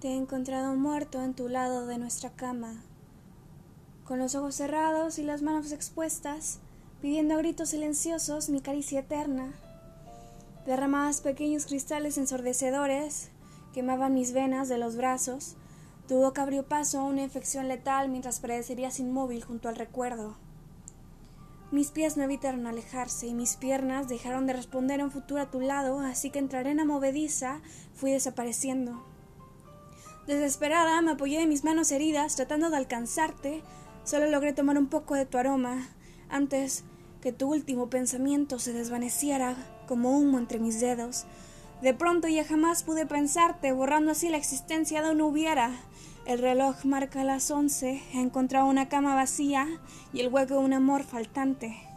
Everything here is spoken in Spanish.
Te he encontrado muerto en tu lado de nuestra cama, con los ojos cerrados y las manos expuestas, pidiendo a gritos silenciosos mi caricia eterna. Derramabas pequeños cristales ensordecedores, quemaban mis venas de los brazos, tu boca abrió paso a una infección letal mientras perecerías inmóvil junto al recuerdo. Mis pies no evitaron alejarse y mis piernas dejaron de responder un futuro a tu lado, así que entre arena movediza fui desapareciendo. Desesperada, me apoyé de mis manos heridas, tratando de alcanzarte. Solo logré tomar un poco de tu aroma, antes que tu último pensamiento se desvaneciera como humo entre mis dedos. De pronto ya jamás pude pensarte, borrando así la existencia de un hubiera. El reloj marca las once, he encontrado una cama vacía y el hueco de un amor faltante.